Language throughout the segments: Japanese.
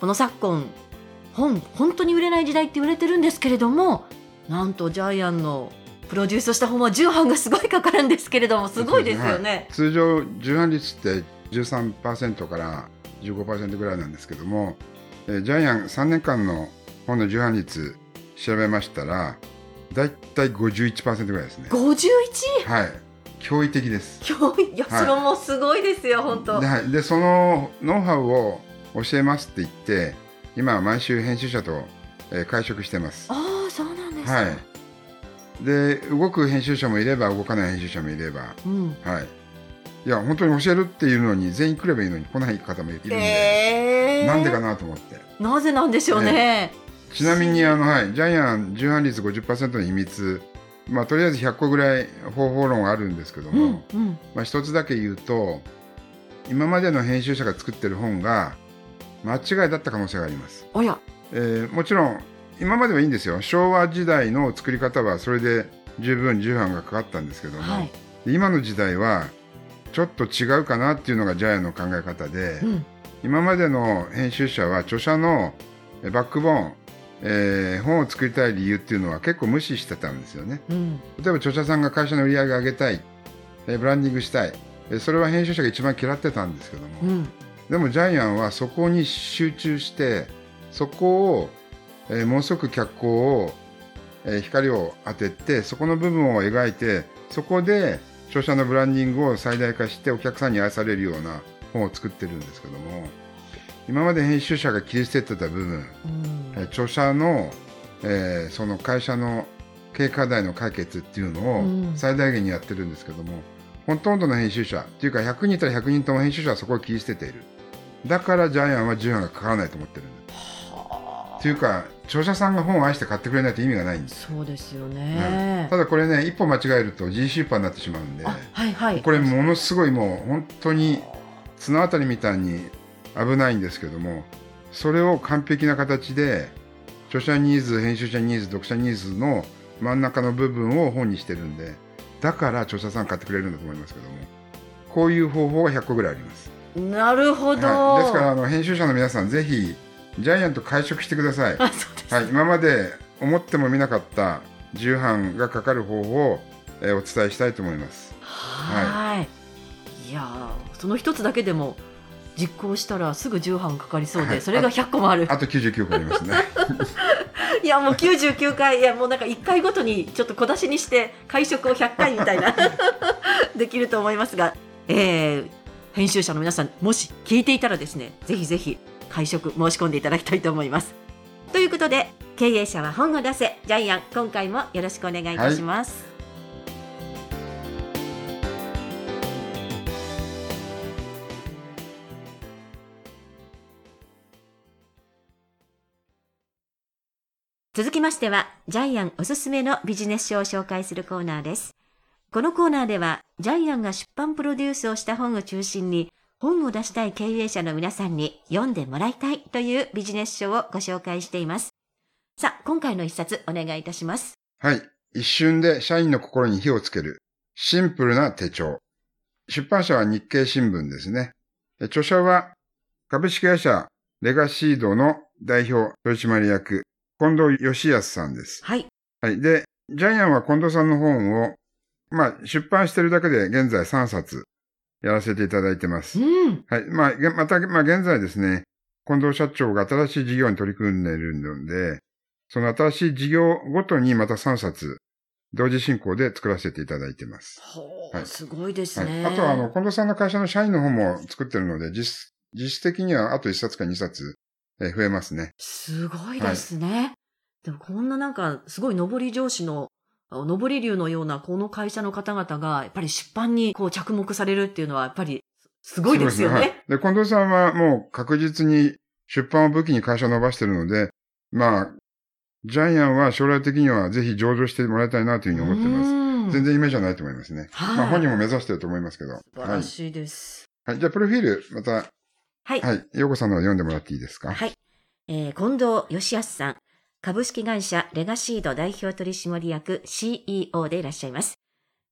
この昨今本本当に売れない時代って言われてるんですけれどもなんとジャイアンのプロデュースした本は重版がすごいかかるんですけれどもすごいですよね。はい通常重版率って13%から15%ぐらいなんですけども、えージャイアン3年間の本の重版率調べましたらだいたい51%ぐらいですね。51はい、驚異的です。今日いや、はいそれもすごいですよ本当。ではいでそのノウハウを教えますって言って今は毎週編集者と、えー会食してます。ああそうなんですか。はい。で動く編集者もいれば動かない編集者もいればうん。はい。いや、本当に教えるっていうのに、全員来ればいいのに来ない方もいるんで、えー、なんでかなと思って。なぜなんでしょうね。ちなみに、あの、はい、ジャイアン重版率50%の秘密、まあ、とりあえず100個ぐらい方法論あるんですけどうも、んうんまあ、一つだけ言うと、今までの編集者が作ってる本が、間違いだった可能性があります。おや。えーもちろん、今まではいいんですよ。昭和時代の作り方は、それで十分重版がかかったんですけども、はい。今の時代はちょっと違うかなっていうのがジャイアンの考え方で、うん。今までの編集者は著者のえバックボーン、えー本を作りたい理由っていうのは結構無視してたんですよね。うん。例えば著者さんが会社の売り上げを上げたい、えーブランディングしたい。えそれは編集者が一番嫌ってたんですけども、うんでもジャイアンはそこに集中してそこを、えーものすごく脚光を、えー光を当ててそこの部分を描いてそこで著者のブランディングを最大化してお客さんに愛されるような本を作ってるんですけども今まで編集者が切り捨ててた部分、うん。えー著者の、えーその会社の経営課題の解決っていうのうん。を最大限にやってるんですけども、ほとんどの編集者っていうか100人いたら100人とも編集者はそこを切り捨てているだからジャイアンは重版がかからないと思ってるっていうか著者さんが本を愛して買ってくれないと意味がないんです、そうですようん。ね。ただこれね一歩間違えると G 出版になってしまうんであはいはい。これものすごいもう本当に綱渡りみたいに危ないんですけどもそれを完璧な形で著者ニーズ編集者ニーズ読者ニーズの真ん中の部分を本にしてるんでだから著者さん買ってくれるんだと思いますけどもこういう方法が100個ぐらいあります、なるほど。はい、ですからあの編集者の皆さんぜひジャイアント会食してください、あそうです。はい、今まで思ってもみなかった重版がかかる方法を、えーお伝えしたいと思いますはい。いやーその一つだけでも実行したらすぐ重版かかりそうで、はいそれが100個もある。あと99個ありますね いやもう99回いやもうなんか1回ごとにちょっと小出しにして会食を100回みたいな できると思いますが、えー編集者の皆さんもし聞いていたらですねぜひぜひ会食申し込んでいただきたいと思います。ということで経営者は本を出せジャイアン今回もよろしくお願いいたします。続きましては、ジャイアンおすすめのビジネス書を紹介するコーナーです。このコーナーでは、ジャイアンが出版プロデュースをした本を中心に、本を出したい経営者の皆さんに読んでもらいたいというビジネス書をご紹介しています。さあ、今回の一冊お願いいたします。はい。一瞬で社員の心に火をつける。シンプルな手帳。出版社は日経新聞ですね。え著者は株式会社レガシードの代表取締役、近藤義康さんです。はい。はい。で、ジャイアンは近藤さんの本を、まあ、出版してるだけで現在3冊やらせていただいてます。うん。はい。まあ、げまた、まあ、現在ですね、近藤社長が新しい事業に取り組んでいるので、その新しい事業ごとにまた3冊、同時進行で作らせていただいてます。ほはいすごいですはい。ね。あとは、あの、近藤さんの会社の社員の方も作ってるので、実、実質的にはあと1冊か2冊、えー増えますね。すごいですね。でもこんななんか、すごい上り上司の、あ上り流のようなこの会社の方々が、やっぱり出版にこう着目されるっていうのは、やっぱりすごいですよね。そうはいで、近藤さんはもう確実に出版を武器に会社を伸ばしてるので、まあ、ジャイアンは将来的にはぜひ上場してもらいたいなというふうに思ってます。全然夢じゃないと思いますね。はいまあ本人も目指してると思いますけど。素晴はい。らしいです。はい。じゃあ、プロフィール、また、はい。はい。ようこさんの読んでもらっていいですか？はい。えー近藤義康さん、株式会社レガシード代表取締役 CEO でいらっしゃいます。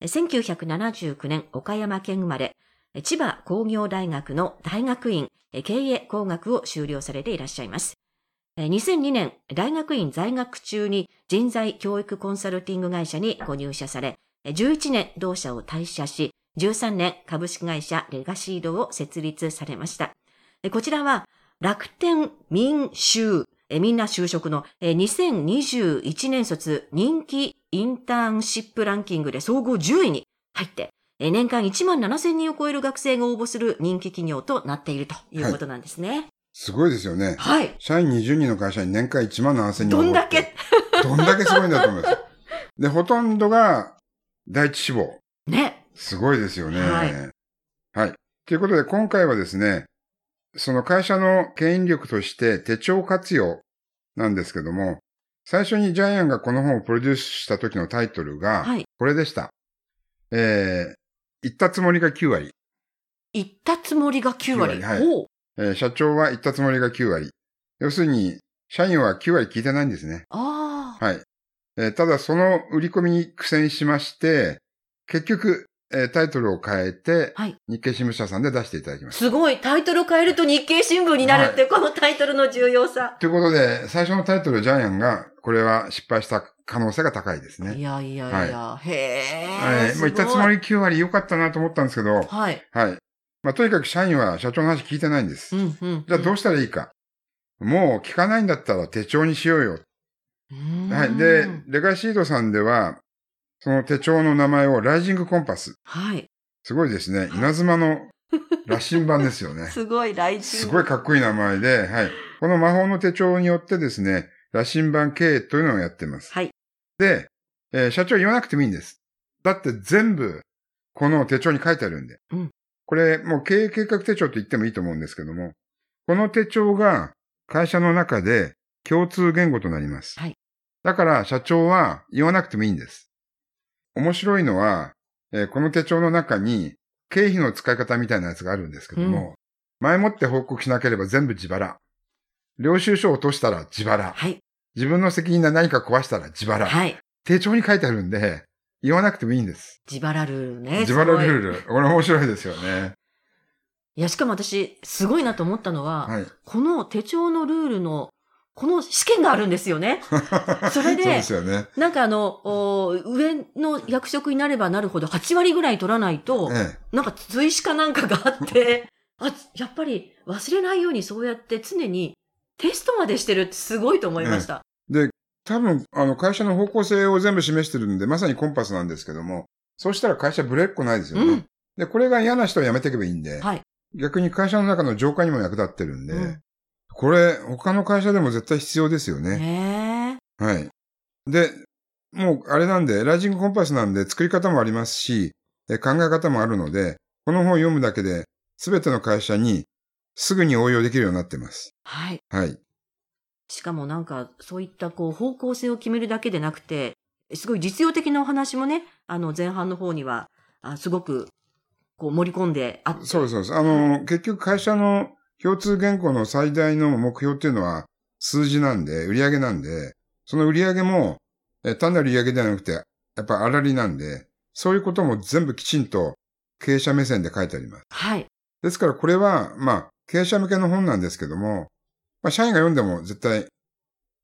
1979年岡山県生まれ、千葉工業大学の大学院経営工学を修了されていらっしゃいます。2002年、大学院在学中に人材教育コンサルティング会社にご入社され、11年同社を退社し、13年株式会社レガシードを設立されました。こちらは楽天民就、えーみんな就職の、えー2021年卒人気インターンシップランキングで総合10位に入って、えー年間1万7000人を超える学生が応募する人気企業となっているということなんですね。すごいですよね。はい。社員20人の会社に年間1万7000人どんだけ？どんだけすごいんだと思います。で、ほとんどが第一志望。ね。すごいですよね。はいはい。ということで、今回はですね、その会社の牽引力として手帳活用なんですけども、最初にジャイアンがこの本をプロデュースした時のタイトルが、はい。これでした。えー、言ったつもりが9割。言ったつもりが9割。9割はいえー社長は言ったつもりが9割。要するに、社員は9割聞いてないんですね。ああ。はい。えーただ、その売り込みに苦戦しまして、結局、えータイトルを変えて、はい日経新聞社さんで出していただきました。すごい。タイトルを変えると日経新聞になるって、このタイトルの重要さ。ということで、最初のタイトル、ジャイアンが、これは失敗した可能性が高いですね。いやいやいや。へえ。はい。もう言ったつもり9割良かったなと思ったんですけど、はい。はい。まあ、とにかく社員は社長の話聞いてないんです。うんうん。じゃあどうしたらいいか。もう聞かないんだったら手帳にしようよ。うんはい。で、レガシードさんでは、その手帳の名前をライジングコンパス。はい。すごいですね。稲妻の羅針盤ですよね。すごい大事。すごいかっこいい名前で、はい。この魔法の手帳によってですね、羅針盤経営というのをやってます。はい。で、えー社長言わなくてもいいんです。だって全部、この手帳に書いてあるんで。うんこれ、もう経営計画手帳と言ってもいいと思うんですけども、この手帳が会社の中で共通言語となります。はいだから社長は言わなくてもいいんです。面白いのは、えーこの手帳の中に経費の使い方みたいなやつがあるんですけども、前もって報告しなければ全部自腹。領収書を落としたら自腹。はい。自分の責任で何か壊したら自腹。はい。手帳に書いてあるんで、言わなくてもいいんです。自腹ルールね。自腹ルール。これ面白いですよね。いや、しかも私、すごいなと思ったのは、はい。この手帳のルールの、この試験があるんですよね。それでそうですよね。なんかあの、お上の役職になればなるほど8割ぐらい取らないと、えなんか追試かなんかがあって、あ、やっぱり忘れないようにそうやって常にテストまでしてるってすごいと思いました。え。で、多分、あの、会社の方向性を全部示してるんで、まさにコンパスなんですけども、そうしたら会社ブレっこないですよね。うん。で、これが嫌な人はやめていけばいいんで、はい。逆に会社の中の浄化にも役立ってるんで、うんこれ、他の会社でも絶対必要ですよね。ねえ。はい。で、もう、あれなんで、ライジングコンパスなんで作り方もありますし、え考え方もあるので、この本を読むだけで、すべての会社にすぐに応用できるようになってます。はい。はい。しかもなんか、そういったこう、方向性を決めるだけでなくて、すごい実用的なお話もね、あの、前半の方には、あすごく、こう、盛り込んであって。そうです、そうです。あの、結局会社の共通原稿の最大の目標っていうのは数字なんで、売上なんで、その売上も、え単なる売上ではなくて、やっぱ粗利なんで、そういうことも全部きちんと経営者目線で書いてあります。はい。ですからこれは、まあ、経営者向けの本なんですけども、まあ、社員が読んでも絶対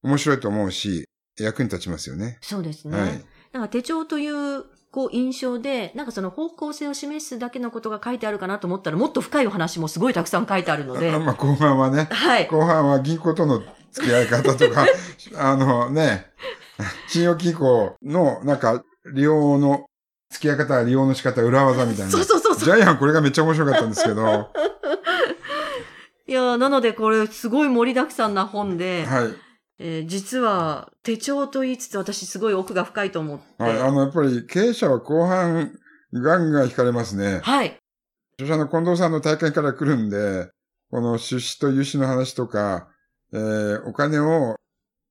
面白いと思うし、役に立ちますよね。そうですね。はい。なんか手帳という、こう、印象で、なんかその方向性を示すだけのことが書いてあるかなと思ったら、もっと深いお話もすごいたくさん書いてあるのであ。まあ、後半はね、はい。後半は銀行との付き合い方とか、あのね、信用金庫のなんか利用の付き合い方、利用の仕方、裏技みたいな。そうそうそうそう。ジャイアンこれがめっちゃ面白かったんですけど、は いや、なのでこれすごい盛りだくさんな本で、い。えー実は手帳と言いつつ私すごい奥が深いと思って。はい。あの、やっぱり経営者は後半、ガンガン惹かれますね。はい。著者の近藤さんの体験から来るんで、この出資と融資の話とか、えーお金を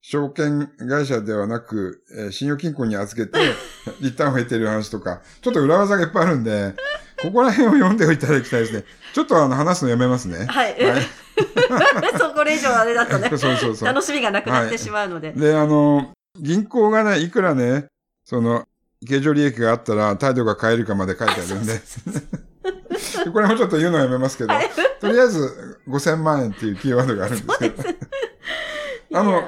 証券会社ではなく、えー信用金庫に預けて、リターンを得ている話とか、ちょっと裏技がいっぱいあるんで、ここら辺を読んでいただきたいですね。ちょっとあの話すのやめますね。はい。はい そうこれ以上あれだとね、そうそうそう。楽しみがなくなってしまうので。で、あの、銀行がね、いくらね、その、経常利益があったら態度が変えるかまで書いてあるんで。で これもちょっと言うのはやめますけど、はいとりあえず5000万円っていうキーワードがあるんですけど、あの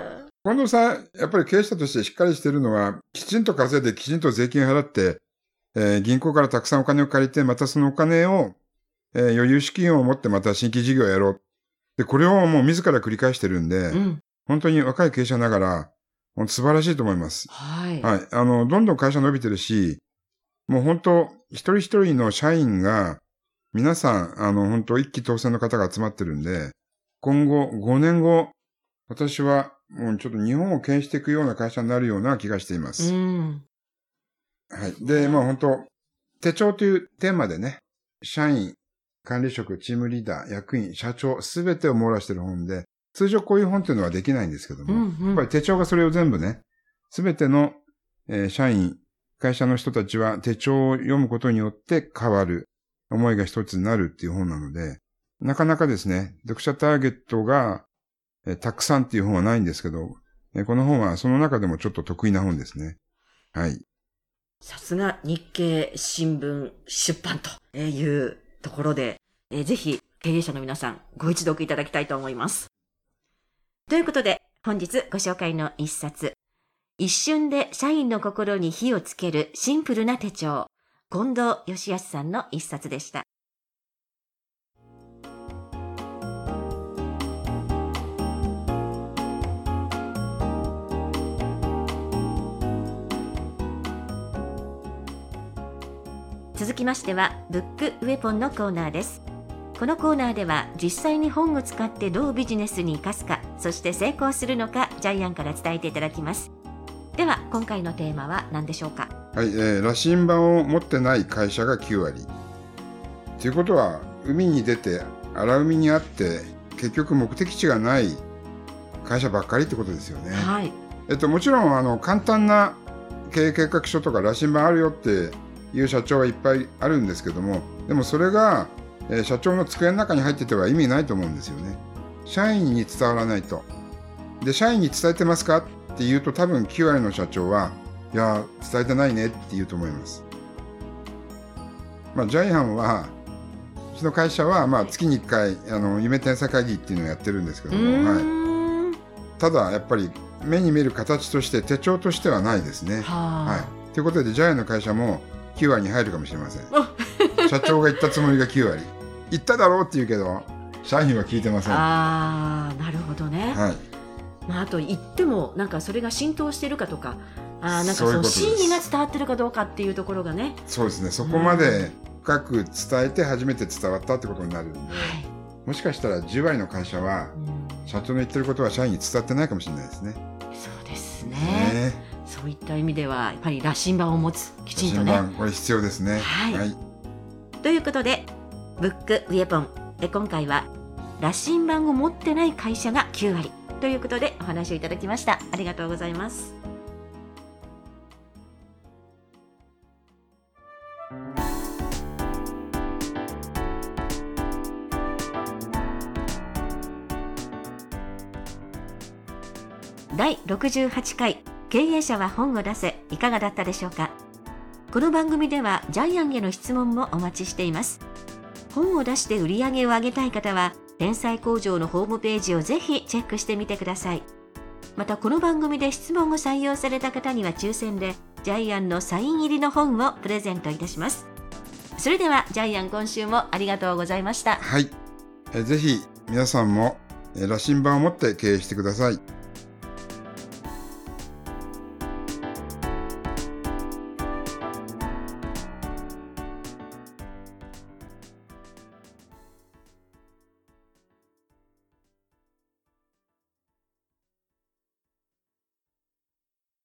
近藤さん、やっぱり経営者としてしっかりしてるのは、きちんと稼いできちんと税金を払って、えー銀行からたくさんお金を借りて、またそのお金を、えー余裕資金を持ってまた新規事業をやろう。で、これをもう自ら繰り返してるんで、うん。本当に若い経営者ながら、素晴らしいと思います。はい。はい。あの、どんどん会社伸びてるし、もう本当、一人一人の社員が、皆さん、あの、本当、一期当選の方が集まってるんで、今後、5年後、私は、もうちょっと日本を経営していくような会社になるような気がしていまうす。ん。はい。で、まあ本当、手帳というテーマでね、社員、管理職、チームリーダー、役員、社長、すべてを網羅してる本で、通常こういう本っていうのはできないんですけども、うんうんやっぱり手帳がそれを全部ね、すべての、えー社員、会社の人たちは手帳を読むことによって変わる、思いが一つになるっていう本なので、なかなかですね、読者ターゲットが、えーたくさんっていう本はないんですけど、えーこの本はその中でもちょっと得意な本ですね。はい。さすが日経新聞出版というところで、えーぜひ経営者の皆さんご一読いただきたいと思います。ということで本日ご紹介の一冊、一瞬で社員の心に火をつけるシンプルな手帳、近藤義康さんの一冊でした。続きましてはブックウェポンのコーナーですこのコーナーでは実際に本を使ってどうビジネスに生かすかそして成功するのかジャイアンから伝えていただきますでは今回のテーマは何でしょうか？はい、えー羅針盤を持ってない会社が9割。ということは、海に出て、荒海にあって、結局目的地がない会社ばっかりってことですよね。はいえっと、もちろん、あの、簡単な経営計画書とか羅針盤あるよっていう社長はいっぱいあるんですけども、でもそれが、えー社長の机の中に入ってては意味ないと思うんですよね。社員に伝わらないと。で、社員に伝えてますか？って言うと多分9割の社長は、いや、伝えてないねって言うと思います。まあ、ジャイアンは、うちの会社は、まあ、月に1回、あの、夢天才会議っていうのをやってるんですけうども、はい。ただ、やっぱり、目に見える形として手帳としてはないですね。ははい。ということで、ジャイアンの会社も9割に入るかもしれませんあ。社長が言ったつもりが9割。言っただろうって言うけど、社員は聞いてません。はあーなるほどね、い。まあ、あと言ってもなんかそれが浸透してるかとかあーなんかそうの真意が伝わってるかどうかっていうところがね、そうですね。そこまで深く伝えて初めて伝わったってことになるんで、はいもしかしたら10割の会社は、うん社長の言ってることは社員に伝わってないかもしれないですね。そうですねねそういった意味ではやっぱり羅針盤を持つきちんとね。これ必要ですね。はい。ということでブックウェポンえ今回は羅針盤を持ってない会社が9割。ということでお話をいただきました。ありがとうございます。第68回経営者は本を出せいかがだったでしょうか？この番組ではジャイアンへの質問もお待ちしています。本を出して売り上げを上げたい方は天才工場のホームページをぜひチェックしてみてください。またこの番組で質問を採用された方には抽選でジャイアンのサイン入りの本をプレゼントいたします。それではジャイアン今週もありがとうございました。はい。えぜひ皆さんもえ羅針盤を持って経営してください。